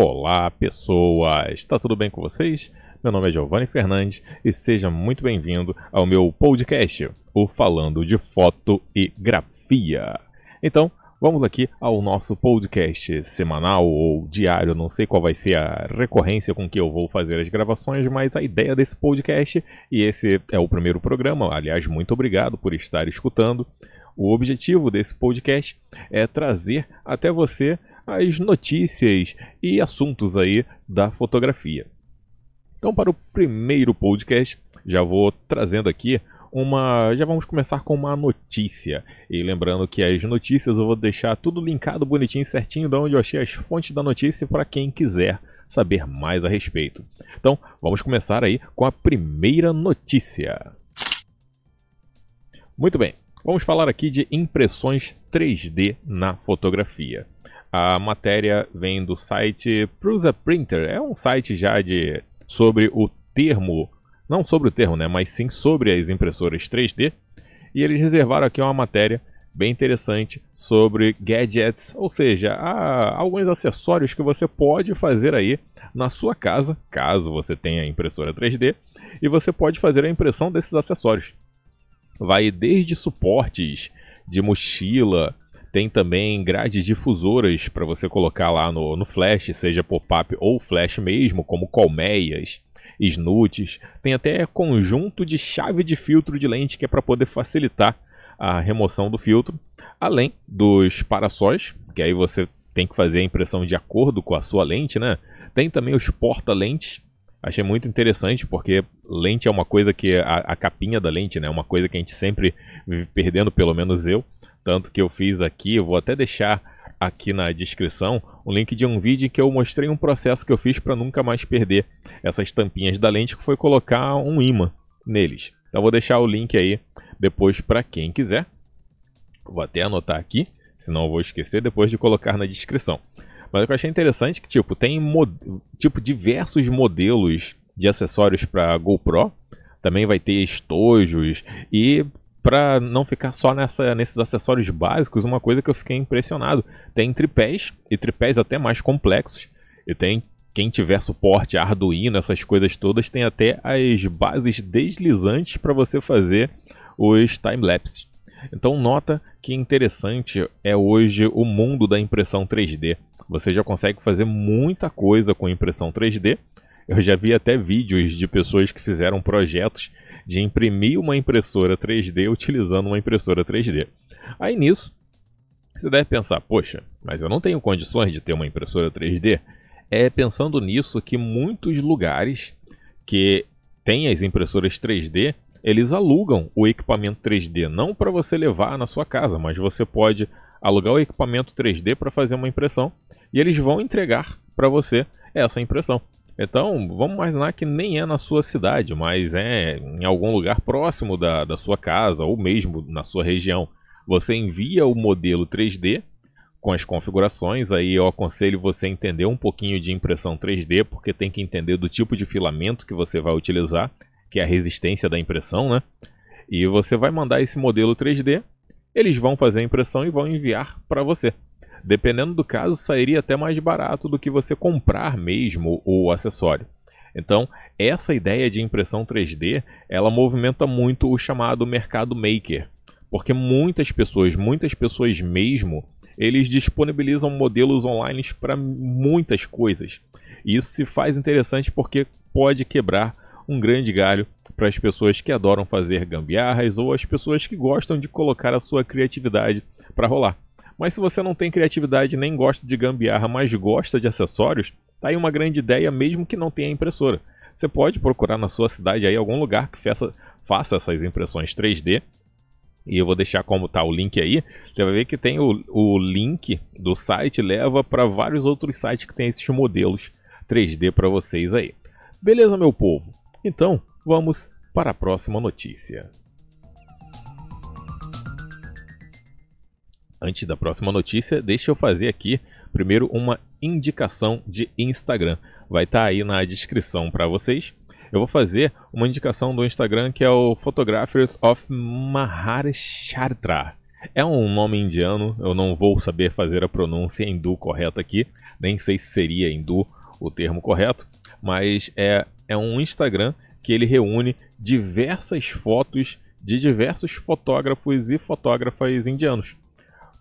Olá, pessoas! Está tudo bem com vocês? Meu nome é Giovanni Fernandes e seja muito bem-vindo ao meu podcast, o Falando de Foto e Grafia. Então, vamos aqui ao nosso podcast semanal ou diário, não sei qual vai ser a recorrência com que eu vou fazer as gravações, mas a ideia desse podcast, e esse é o primeiro programa, aliás, muito obrigado por estar escutando. O objetivo desse podcast é trazer até você as notícias e assuntos aí da fotografia. Então, para o primeiro podcast, já vou trazendo aqui uma. Já vamos começar com uma notícia. E lembrando que as notícias eu vou deixar tudo linkado bonitinho, certinho, de onde eu achei as fontes da notícia para quem quiser saber mais a respeito. Então, vamos começar aí com a primeira notícia. Muito bem, vamos falar aqui de impressões 3D na fotografia. A matéria vem do site Prusa Printer, é um site já de sobre o termo, não sobre o termo, né, mas sim sobre as impressoras 3D. E eles reservaram aqui uma matéria bem interessante sobre gadgets, ou seja, alguns acessórios que você pode fazer aí na sua casa, caso você tenha impressora 3D, e você pode fazer a impressão desses acessórios. Vai desde suportes de mochila, tem também grades difusoras para você colocar lá no, no flash, seja pop-up ou flash mesmo, como colmeias, snoots. Tem até conjunto de chave de filtro de lente que é para poder facilitar a remoção do filtro. Além dos parasóis, que aí você tem que fazer a impressão de acordo com a sua lente, né? Tem também os porta-lentes. Achei muito interessante porque lente é uma coisa que a, a capinha da lente, né? É uma coisa que a gente sempre vive perdendo, pelo menos eu. Tanto que eu fiz aqui, eu vou até deixar aqui na descrição um link de um vídeo que eu mostrei um processo que eu fiz para nunca mais perder essas tampinhas da lente, que foi colocar um imã neles. Então vou deixar o link aí depois para quem quiser. Vou até anotar aqui, senão eu vou esquecer depois de colocar na descrição. Mas o que eu achei interessante é que tipo tem tipo diversos modelos de acessórios para GoPro. Também vai ter estojos e para não ficar só nessa, nesses acessórios básicos, uma coisa que eu fiquei impressionado. Tem tripés, e tripés até mais complexos, e tem quem tiver suporte Arduino, essas coisas todas, tem até as bases deslizantes para você fazer os time-lapse. Então nota que interessante é hoje o mundo da impressão 3D. Você já consegue fazer muita coisa com impressão 3D. Eu já vi até vídeos de pessoas que fizeram projetos de imprimir uma impressora 3D utilizando uma impressora 3D. Aí nisso, você deve pensar, poxa, mas eu não tenho condições de ter uma impressora 3D. É pensando nisso que muitos lugares que têm as impressoras 3D, eles alugam o equipamento 3D, não para você levar na sua casa, mas você pode alugar o equipamento 3D para fazer uma impressão e eles vão entregar para você essa impressão. Então, vamos imaginar que nem é na sua cidade, mas é em algum lugar próximo da, da sua casa ou mesmo na sua região. Você envia o modelo 3D com as configurações. Aí eu aconselho você entender um pouquinho de impressão 3D, porque tem que entender do tipo de filamento que você vai utilizar, que é a resistência da impressão, né? E você vai mandar esse modelo 3D, eles vão fazer a impressão e vão enviar para você. Dependendo do caso, sairia até mais barato do que você comprar mesmo o acessório. Então, essa ideia de impressão 3D, ela movimenta muito o chamado mercado maker, porque muitas pessoas, muitas pessoas mesmo, eles disponibilizam modelos online para muitas coisas. E isso se faz interessante porque pode quebrar um grande galho para as pessoas que adoram fazer gambiarras ou as pessoas que gostam de colocar a sua criatividade para rolar. Mas se você não tem criatividade nem gosta de gambiarra, mas gosta de acessórios, tá aí uma grande ideia mesmo que não tenha impressora. Você pode procurar na sua cidade aí algum lugar que faça, faça essas impressões 3D. E eu vou deixar como tá o link aí. Você vai ver que tem o, o link do site, leva para vários outros sites que tem esses modelos 3D para vocês aí. Beleza, meu povo? Então, vamos para a próxima notícia. Antes da próxima notícia, deixa eu fazer aqui primeiro uma indicação de Instagram. Vai estar tá aí na descrição para vocês. Eu vou fazer uma indicação do Instagram que é o Photographers of Maharashtra. É um nome indiano, eu não vou saber fazer a pronúncia hindu correta aqui, nem sei se seria hindu o termo correto, mas é, é um Instagram que ele reúne diversas fotos de diversos fotógrafos e fotógrafas indianos.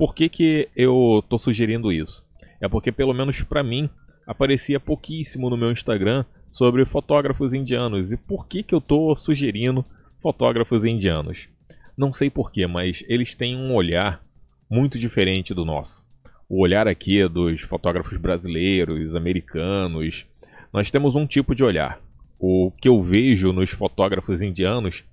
Por que, que eu estou sugerindo isso? É porque, pelo menos para mim, aparecia pouquíssimo no meu Instagram sobre fotógrafos indianos. E por que, que eu estou sugerindo fotógrafos indianos? Não sei porquê, mas eles têm um olhar muito diferente do nosso. O olhar aqui dos fotógrafos brasileiros, americanos, nós temos um tipo de olhar. O que eu vejo nos fotógrafos indianos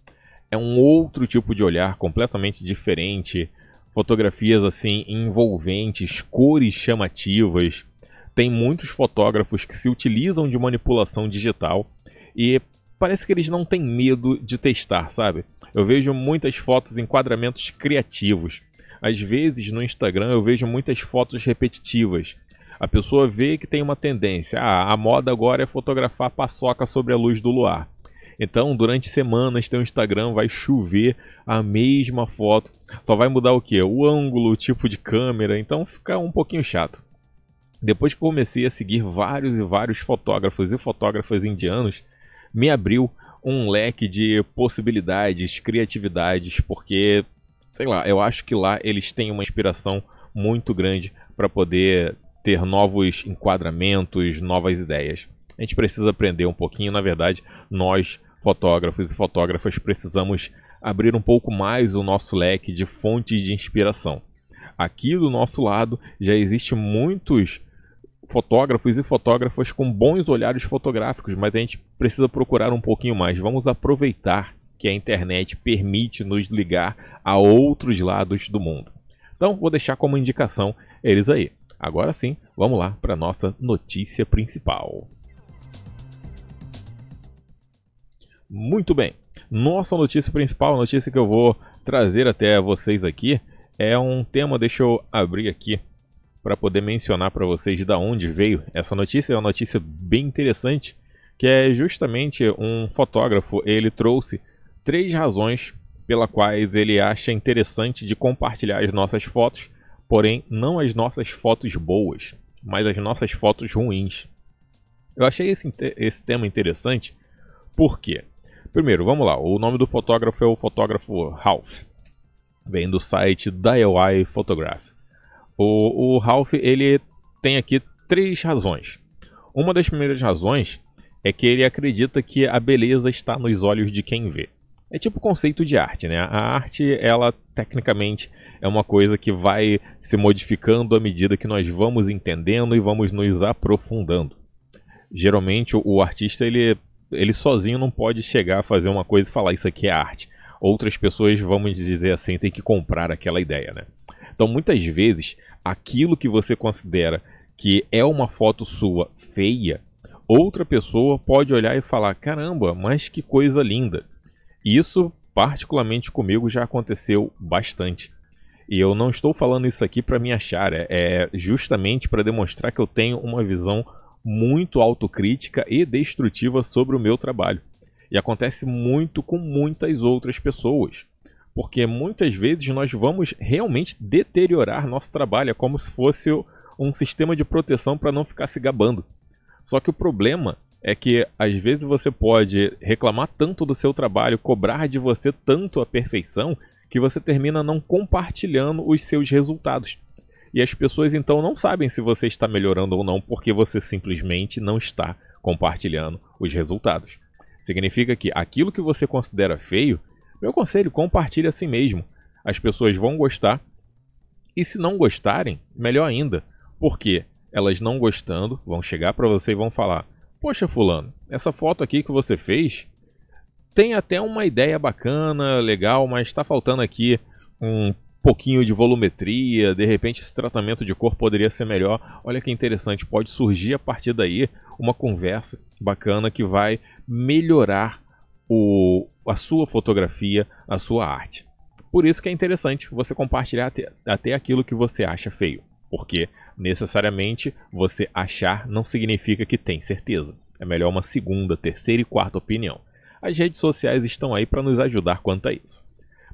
é um outro tipo de olhar completamente diferente. Fotografias assim envolventes, cores chamativas. Tem muitos fotógrafos que se utilizam de manipulação digital e parece que eles não têm medo de testar, sabe? Eu vejo muitas fotos, enquadramentos criativos. Às vezes no Instagram eu vejo muitas fotos repetitivas. A pessoa vê que tem uma tendência. Ah, a moda agora é fotografar paçoca sobre a luz do luar. Então, durante semanas, teu Instagram vai chover a mesma foto. Só vai mudar o que? O ângulo, o tipo de câmera. Então, fica um pouquinho chato. Depois que comecei a seguir vários e vários fotógrafos e fotógrafas indianos, me abriu um leque de possibilidades, criatividades, porque, sei lá, eu acho que lá eles têm uma inspiração muito grande para poder ter novos enquadramentos, novas ideias. A gente precisa aprender um pouquinho, na verdade, nós fotógrafos e fotógrafas precisamos abrir um pouco mais o nosso leque de fontes de inspiração. Aqui do nosso lado já existe muitos fotógrafos e fotógrafas com bons olhares fotográficos, mas a gente precisa procurar um pouquinho mais. Vamos aproveitar que a internet permite nos ligar a outros lados do mundo. Então, vou deixar como indicação eles aí. Agora sim, vamos lá para nossa notícia principal. Muito bem. Nossa notícia principal, a notícia que eu vou trazer até vocês aqui, é um tema, deixa eu abrir aqui para poder mencionar para vocês de onde veio essa notícia. É uma notícia bem interessante, que é justamente um fotógrafo, ele trouxe três razões pela quais ele acha interessante de compartilhar as nossas fotos, porém não as nossas fotos boas, mas as nossas fotos ruins. Eu achei esse, esse tema interessante porque Primeiro, vamos lá. O nome do fotógrafo é o fotógrafo Ralph. Vem do site DIY Photograph. O, o Ralph ele tem aqui três razões. Uma das primeiras razões é que ele acredita que a beleza está nos olhos de quem vê. É tipo o conceito de arte, né? A arte, ela tecnicamente é uma coisa que vai se modificando à medida que nós vamos entendendo e vamos nos aprofundando. Geralmente o artista ele ele sozinho não pode chegar a fazer uma coisa e falar isso aqui é arte. Outras pessoas, vamos dizer assim, têm que comprar aquela ideia, né? Então, muitas vezes, aquilo que você considera que é uma foto sua feia, outra pessoa pode olhar e falar: caramba, mas que coisa linda. Isso, particularmente comigo, já aconteceu bastante. E eu não estou falando isso aqui para me achar, é, é justamente para demonstrar que eu tenho uma visão muito autocrítica e destrutiva sobre o meu trabalho. E acontece muito com muitas outras pessoas. Porque muitas vezes nós vamos realmente deteriorar nosso trabalho, é como se fosse um sistema de proteção para não ficar se gabando. Só que o problema é que às vezes você pode reclamar tanto do seu trabalho, cobrar de você tanto a perfeição, que você termina não compartilhando os seus resultados. E as pessoas então não sabem se você está melhorando ou não porque você simplesmente não está compartilhando os resultados. Significa que aquilo que você considera feio, meu conselho, compartilhe assim mesmo. As pessoas vão gostar. E se não gostarem, melhor ainda. Porque elas não gostando, vão chegar para você e vão falar: Poxa, Fulano, essa foto aqui que você fez tem até uma ideia bacana, legal, mas está faltando aqui um pouquinho de volumetria, de repente esse tratamento de cor poderia ser melhor. Olha que interessante, pode surgir a partir daí uma conversa bacana que vai melhorar o, a sua fotografia, a sua arte. Por isso que é interessante você compartilhar até, até aquilo que você acha feio, porque necessariamente você achar não significa que tem certeza. É melhor uma segunda, terceira e quarta opinião. As redes sociais estão aí para nos ajudar quanto a isso.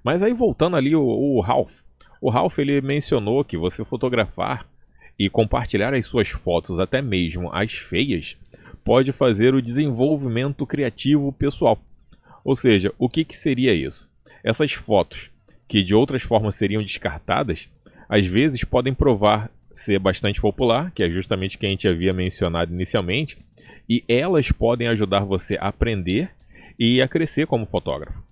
Mas aí voltando ali o, o Ralph. O Ralph ele mencionou que você fotografar e compartilhar as suas fotos, até mesmo as feias, pode fazer o desenvolvimento criativo pessoal. Ou seja, o que, que seria isso? Essas fotos, que de outras formas seriam descartadas, às vezes podem provar ser bastante popular, que é justamente o que a gente havia mencionado inicialmente, e elas podem ajudar você a aprender e a crescer como fotógrafo.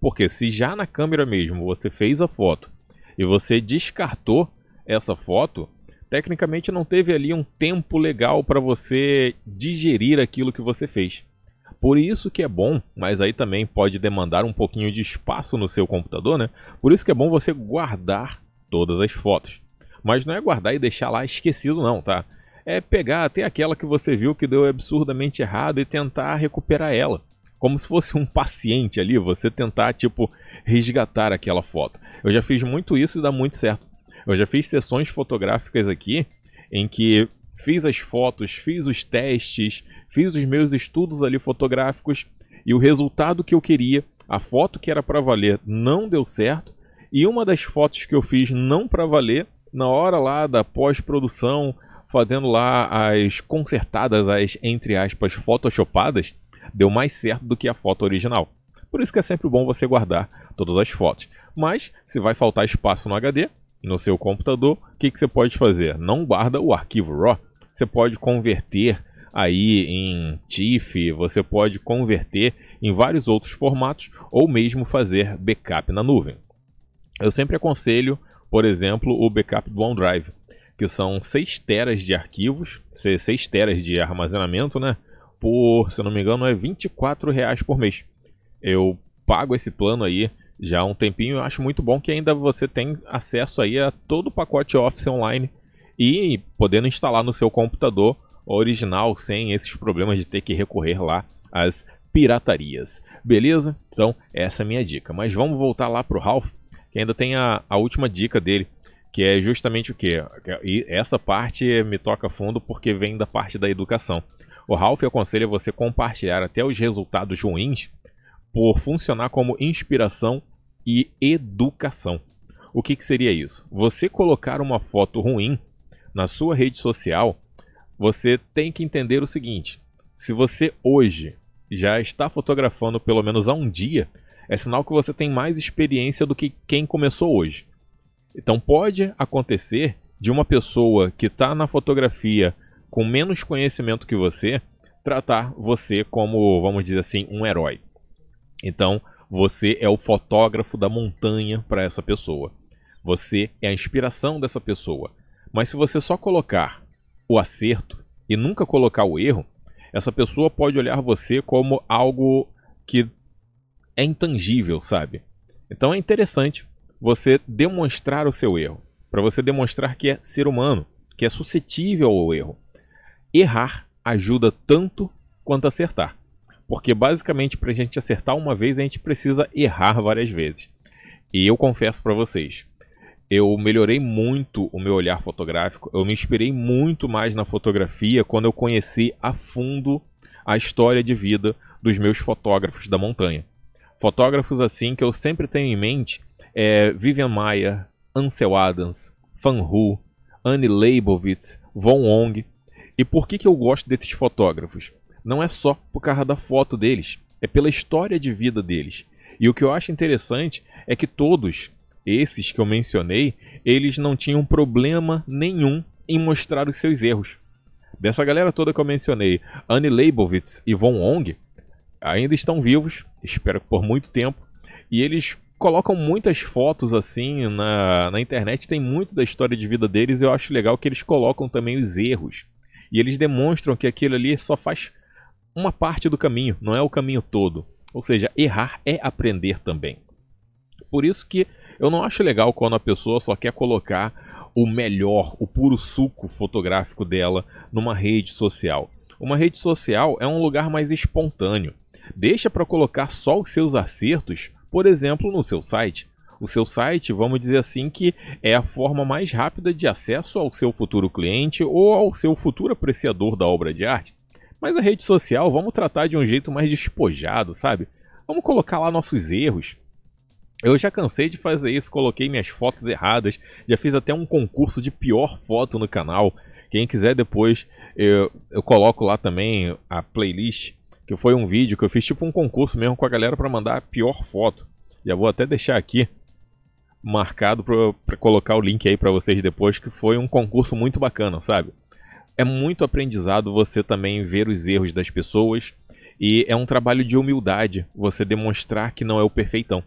Porque se já na câmera mesmo você fez a foto e você descartou essa foto, tecnicamente não teve ali um tempo legal para você digerir aquilo que você fez. Por isso que é bom, mas aí também pode demandar um pouquinho de espaço no seu computador, né? Por isso que é bom você guardar todas as fotos. Mas não é guardar e deixar lá esquecido não, tá? É pegar até aquela que você viu que deu absurdamente errado e tentar recuperar ela. Como se fosse um paciente ali, você tentar, tipo, resgatar aquela foto. Eu já fiz muito isso e dá muito certo. Eu já fiz sessões fotográficas aqui em que fiz as fotos, fiz os testes, fiz os meus estudos ali fotográficos e o resultado que eu queria, a foto que era para valer, não deu certo. E uma das fotos que eu fiz não para valer, na hora lá da pós-produção, fazendo lá as consertadas, as entre aspas photoshopadas, deu mais certo do que a foto original. Por isso que é sempre bom você guardar todas as fotos. Mas se vai faltar espaço no HD, no seu computador, o que, que você pode fazer? Não guarda o arquivo RAW. Você pode converter aí em TIFF, você pode converter em vários outros formatos ou mesmo fazer backup na nuvem. Eu sempre aconselho, por exemplo, o backup do OneDrive, que são 6 teras de arquivos, 6 teras de armazenamento, né? Por, se não me engano, é 24 reais por mês. Eu pago esse plano aí já há um tempinho. Eu acho muito bom que ainda você tem acesso aí a todo o pacote Office online e podendo instalar no seu computador original sem esses problemas de ter que recorrer lá às piratarias. Beleza? Então, essa é a minha dica. Mas vamos voltar lá para o Ralph, que ainda tem a, a última dica dele, que é justamente o que? E essa parte me toca fundo porque vem da parte da educação. O Ralph aconselha você compartilhar até os resultados ruins por funcionar como inspiração e educação. O que, que seria isso? Você colocar uma foto ruim na sua rede social, você tem que entender o seguinte: se você hoje já está fotografando pelo menos há um dia, é sinal que você tem mais experiência do que quem começou hoje. Então pode acontecer de uma pessoa que está na fotografia com menos conhecimento que você tratar você como, vamos dizer assim, um herói. Então, você é o fotógrafo da montanha para essa pessoa. Você é a inspiração dessa pessoa. Mas se você só colocar o acerto e nunca colocar o erro, essa pessoa pode olhar você como algo que é intangível, sabe? Então é interessante você demonstrar o seu erro, para você demonstrar que é ser humano, que é suscetível ao erro. Errar ajuda tanto quanto acertar. Porque basicamente para a gente acertar uma vez a gente precisa errar várias vezes. E eu confesso para vocês, eu melhorei muito o meu olhar fotográfico, eu me inspirei muito mais na fotografia quando eu conheci a fundo a história de vida dos meus fotógrafos da montanha. Fotógrafos assim que eu sempre tenho em mente é Vivian Maia, Ansel Adams, Fan Hu, Annie Leibovitz, Von Ong. E por que, que eu gosto desses fotógrafos? não é só por causa da foto deles, é pela história de vida deles. E o que eu acho interessante é que todos esses que eu mencionei, eles não tinham problema nenhum em mostrar os seus erros. Dessa galera toda que eu mencionei, Annie Leibovitz e Von Ong, ainda estão vivos, espero que por muito tempo, e eles colocam muitas fotos assim na, na internet, tem muito da história de vida deles, e eu acho legal que eles colocam também os erros. E eles demonstram que aquilo ali só faz uma parte do caminho, não é o caminho todo. Ou seja, errar é aprender também. Por isso que eu não acho legal quando a pessoa só quer colocar o melhor, o puro suco fotográfico dela numa rede social. Uma rede social é um lugar mais espontâneo. Deixa para colocar só os seus acertos, por exemplo, no seu site. O seu site, vamos dizer assim, que é a forma mais rápida de acesso ao seu futuro cliente ou ao seu futuro apreciador da obra de arte. Mas a rede social, vamos tratar de um jeito mais despojado, sabe? Vamos colocar lá nossos erros. Eu já cansei de fazer isso, coloquei minhas fotos erradas, já fiz até um concurso de pior foto no canal. Quem quiser depois, eu, eu coloco lá também a playlist, que foi um vídeo que eu fiz tipo um concurso mesmo com a galera para mandar a pior foto. Já vou até deixar aqui marcado para colocar o link aí para vocês depois, que foi um concurso muito bacana, sabe? É muito aprendizado você também ver os erros das pessoas e é um trabalho de humildade você demonstrar que não é o perfeitão.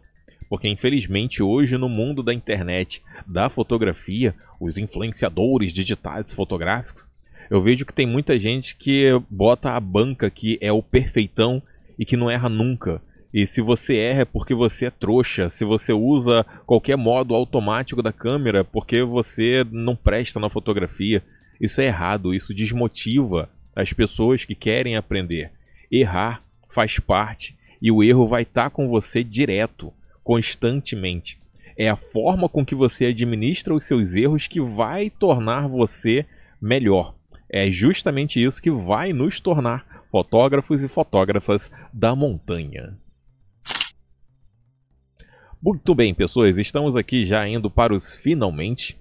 Porque infelizmente hoje no mundo da internet, da fotografia, os influenciadores digitais fotográficos, eu vejo que tem muita gente que bota a banca que é o perfeitão e que não erra nunca. E se você erra é porque você é trouxa, se você usa qualquer modo automático da câmera porque você não presta na fotografia. Isso é errado, isso desmotiva as pessoas que querem aprender. Errar faz parte e o erro vai estar tá com você direto constantemente. É a forma com que você administra os seus erros que vai tornar você melhor. É justamente isso que vai nos tornar fotógrafos e fotógrafas da montanha. Muito bem, pessoas, estamos aqui já indo para os finalmente.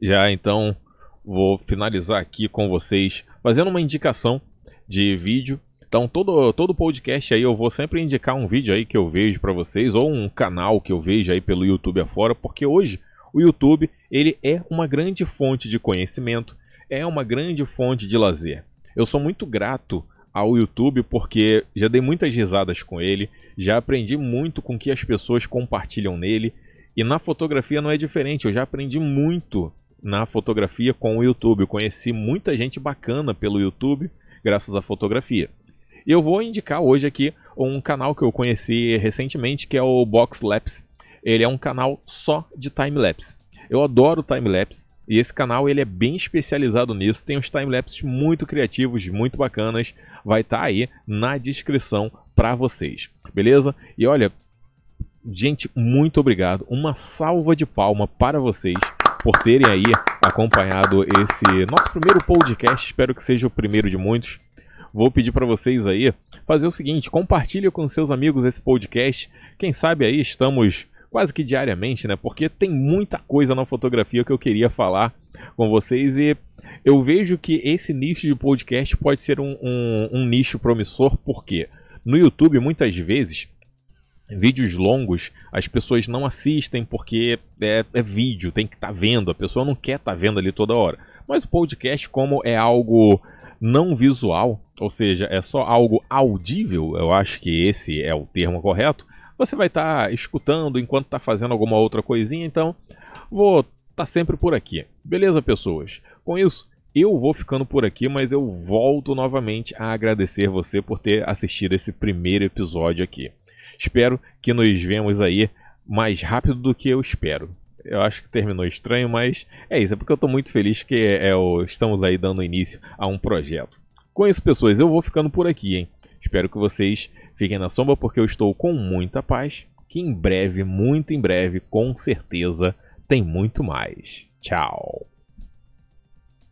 Já então vou finalizar aqui com vocês fazendo uma indicação de vídeo então, todo, todo podcast aí eu vou sempre indicar um vídeo aí que eu vejo para vocês, ou um canal que eu vejo aí pelo YouTube afora, porque hoje o YouTube ele é uma grande fonte de conhecimento, é uma grande fonte de lazer. Eu sou muito grato ao YouTube porque já dei muitas risadas com ele, já aprendi muito com o que as pessoas compartilham nele, e na fotografia não é diferente, eu já aprendi muito na fotografia com o YouTube, eu conheci muita gente bacana pelo YouTube graças à fotografia. E eu vou indicar hoje aqui um canal que eu conheci recentemente, que é o Box Lapse. Ele é um canal só de time-lapse. Eu adoro time-lapse. E esse canal ele é bem especializado nisso, tem uns timelapses muito criativos, muito bacanas, vai estar tá aí na descrição para vocês, beleza? E olha, gente, muito obrigado, uma salva de palma para vocês por terem aí acompanhado esse nosso primeiro podcast, espero que seja o primeiro de muitos vou pedir para vocês aí fazer o seguinte: compartilhe com seus amigos esse podcast. Quem sabe aí estamos quase que diariamente, né? Porque tem muita coisa na fotografia que eu queria falar com vocês e eu vejo que esse nicho de podcast pode ser um, um, um nicho promissor, porque no YouTube muitas vezes vídeos longos as pessoas não assistem porque é, é vídeo, tem que estar tá vendo, a pessoa não quer estar tá vendo ali toda hora. Mas o podcast, como é algo não visual, ou seja, é só algo audível, eu acho que esse é o termo correto, você vai estar tá escutando enquanto está fazendo alguma outra coisinha, então vou estar tá sempre por aqui. Beleza, pessoas? Com isso, eu vou ficando por aqui, mas eu volto novamente a agradecer você por ter assistido esse primeiro episódio aqui. Espero que nos vemos aí mais rápido do que eu espero eu acho que terminou estranho, mas é isso, é porque eu estou muito feliz que é, o, estamos aí dando início a um projeto. Com isso, pessoas, eu vou ficando por aqui, hein? Espero que vocês fiquem na sombra porque eu estou com muita paz, que em breve, muito em breve, com certeza, tem muito mais. Tchau!